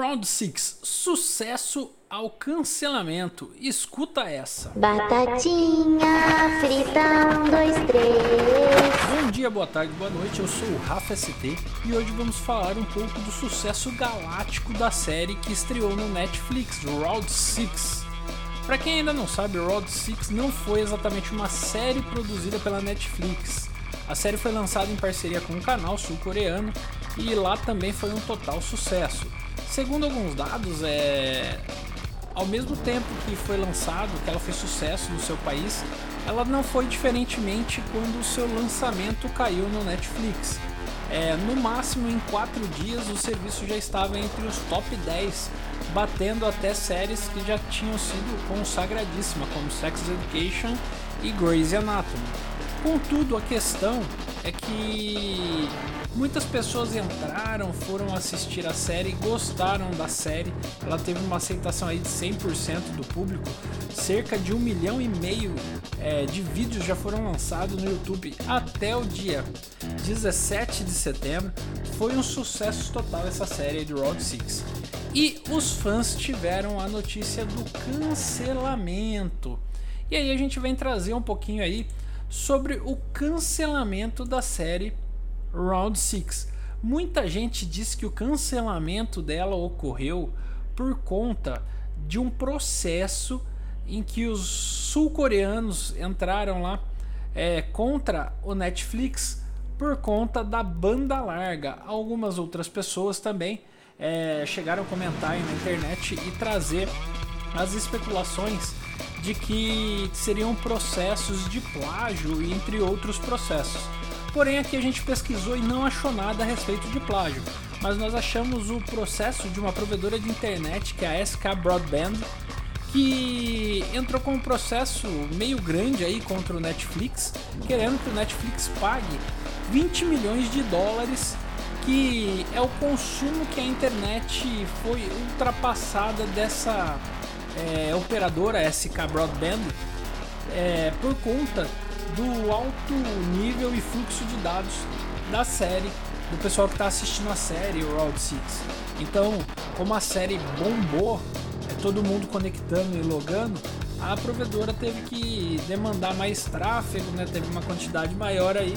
Round 6 Sucesso ao cancelamento. Escuta essa. Batatinha frita, um, dois, três. Bom dia, boa tarde, boa noite. Eu sou o Rafa ST e hoje vamos falar um pouco do sucesso galáctico da série que estreou no Netflix, Round 6. Para quem ainda não sabe, Round 6 não foi exatamente uma série produzida pela Netflix. A série foi lançada em parceria com um canal sul-coreano e lá também foi um total sucesso. Segundo alguns dados, é ao mesmo tempo que foi lançado, que ela fez sucesso no seu país, ela não foi diferentemente quando o seu lançamento caiu no Netflix. É, no máximo em 4 dias o serviço já estava entre os top 10, batendo até séries que já tinham sido consagradíssimas, como Sex Education e Grey's Anatomy. Contudo, a questão é que muitas pessoas entraram, foram assistir a série, gostaram da série. Ela teve uma aceitação aí de 100% do público. Cerca de um milhão e meio é, de vídeos já foram lançados no YouTube até o dia 17 de setembro. Foi um sucesso total essa série de Road 6. E os fãs tiveram a notícia do cancelamento. E aí a gente vem trazer um pouquinho aí sobre o cancelamento da série Round 6. Muita gente diz que o cancelamento dela ocorreu por conta de um processo em que os sul-coreanos entraram lá é, contra o Netflix por conta da banda larga. Algumas outras pessoas também é, chegaram a comentar na internet e trazer as especulações de que seriam processos de plágio, entre outros processos. Porém, aqui a gente pesquisou e não achou nada a respeito de plágio, mas nós achamos o processo de uma provedora de internet, que é a SK Broadband, que entrou com um processo meio grande aí contra o Netflix, querendo que o Netflix pague 20 milhões de dólares, que é o consumo que a internet foi ultrapassada dessa é, operadora SK Broadband é, por conta do alto nível e fluxo de dados da série, do pessoal que está assistindo a série, Round 6. Então, como a série bombou, é todo mundo conectando e logando, a provedora teve que demandar mais tráfego, né? teve uma quantidade maior aí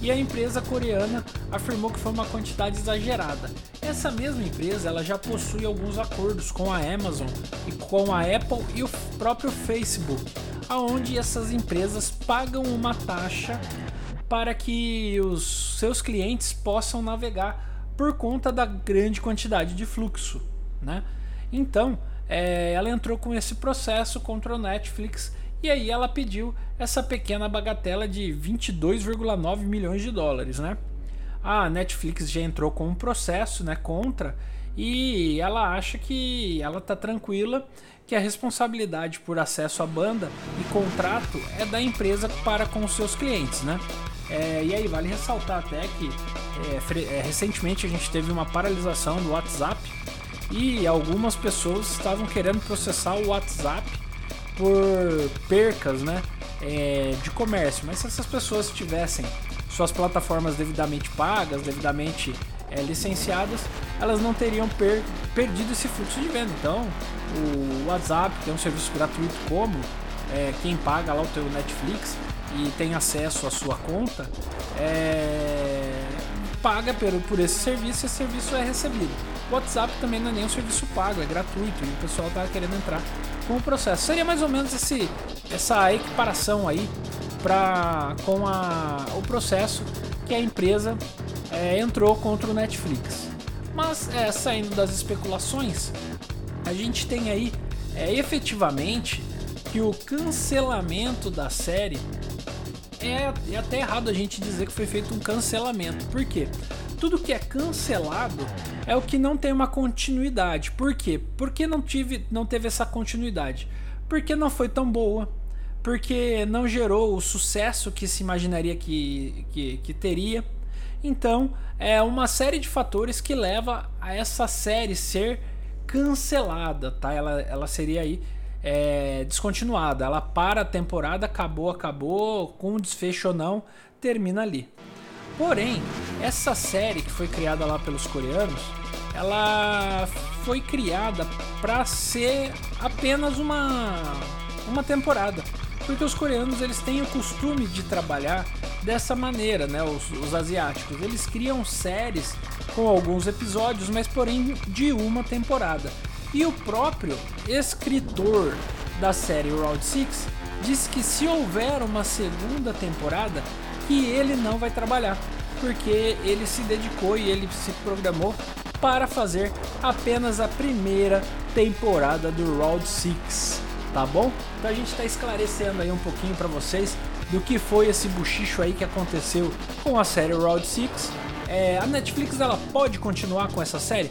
e a empresa coreana afirmou que foi uma quantidade exagerada. Essa mesma empresa ela já possui alguns acordos com a Amazon e com a Apple e o próprio Facebook, aonde essas empresas pagam uma taxa para que os seus clientes possam navegar por conta da grande quantidade de fluxo, né? Então, é, ela entrou com esse processo contra o Netflix e aí ela pediu essa pequena bagatela de 22,9 milhões de dólares, né? A Netflix já entrou com um processo, né, contra e ela acha que ela tá tranquila que a responsabilidade por acesso à banda e contrato é da empresa para com os seus clientes, né? É, e aí vale ressaltar até que é, é, recentemente a gente teve uma paralisação do WhatsApp e algumas pessoas estavam querendo processar o WhatsApp por percas né, é, de comércio. Mas se essas pessoas tivessem suas plataformas devidamente pagas, devidamente é, licenciadas, elas não teriam per perdido esse fluxo de venda. Então, o WhatsApp, que é um serviço gratuito como é, quem paga lá o teu Netflix e tem acesso à sua conta, é, paga por, por esse serviço e esse serviço é recebido. O WhatsApp também não é nem um serviço pago, é gratuito e o pessoal está querendo entrar com o processo. Seria mais ou menos esse, essa equiparação aí pra, com a, o processo que a empresa é, entrou contra o Netflix. Mas é, saindo das especulações, a gente tem aí é, efetivamente que o cancelamento da série é, é até errado a gente dizer que foi feito um cancelamento. Por quê? Tudo que é cancelado é o que não tem uma continuidade. Por quê? Porque não tive, não teve essa continuidade. Porque não foi tão boa. Porque não gerou o sucesso que se imaginaria que, que, que teria. Então, é uma série de fatores que leva a essa série ser cancelada, tá? Ela, ela seria aí é, descontinuada. Ela para a temporada, acabou, acabou, com desfecho ou não, termina ali. Porém, essa série que foi criada lá pelos coreanos, ela foi criada para ser apenas uma uma temporada, porque os coreanos eles têm o costume de trabalhar dessa maneira, né? Os, os asiáticos eles criam séries com alguns episódios, mas porém de uma temporada. E o próprio escritor da série Round 6 disse que se houver uma segunda temporada, que ele não vai trabalhar, porque ele se dedicou e ele se programou para fazer apenas a primeira temporada do Round 6, tá bom? Então a gente está esclarecendo aí um pouquinho para vocês do que foi esse buchicho aí que aconteceu com a série Round 6. É, a Netflix ela pode continuar com essa série?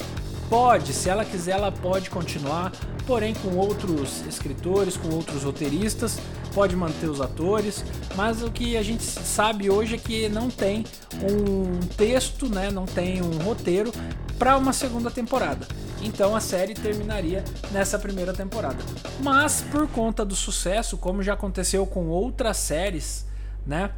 Pode, se ela quiser, ela pode continuar, porém com outros escritores, com outros roteiristas, pode manter os atores, mas o que a gente sabe hoje é que não tem um texto, né, não tem um roteiro para uma segunda temporada. Então a série terminaria nessa primeira temporada. Mas por conta do sucesso, como já aconteceu com outras séries, né?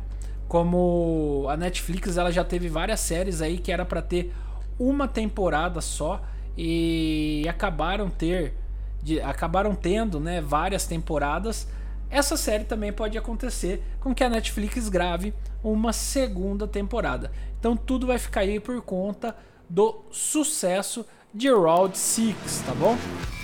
Como a Netflix, ela já teve várias séries aí que era para ter uma temporada só e acabaram ter de, acabaram tendo né, várias temporadas. Essa série também pode acontecer com que a Netflix grave uma segunda temporada. Então tudo vai ficar aí por conta do sucesso de Round 6, tá bom?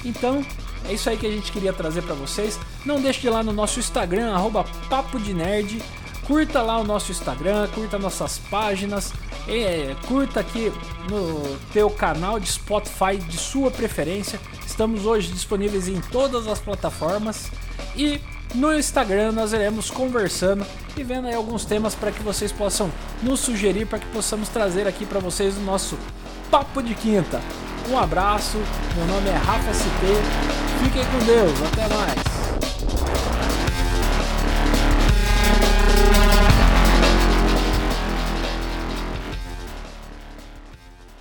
Então é isso aí que a gente queria trazer para vocês. Não deixe de ir lá no nosso Instagram, arroba Papo de Nerd. Curta lá o nosso Instagram, curta nossas páginas, é, curta aqui no teu canal de Spotify de sua preferência. Estamos hoje disponíveis em todas as plataformas e no Instagram nós iremos conversando e vendo aí alguns temas para que vocês possam nos sugerir para que possamos trazer aqui para vocês o nosso papo de quinta. Um abraço, meu nome é Rafa ST, fiquem com Deus, até mais.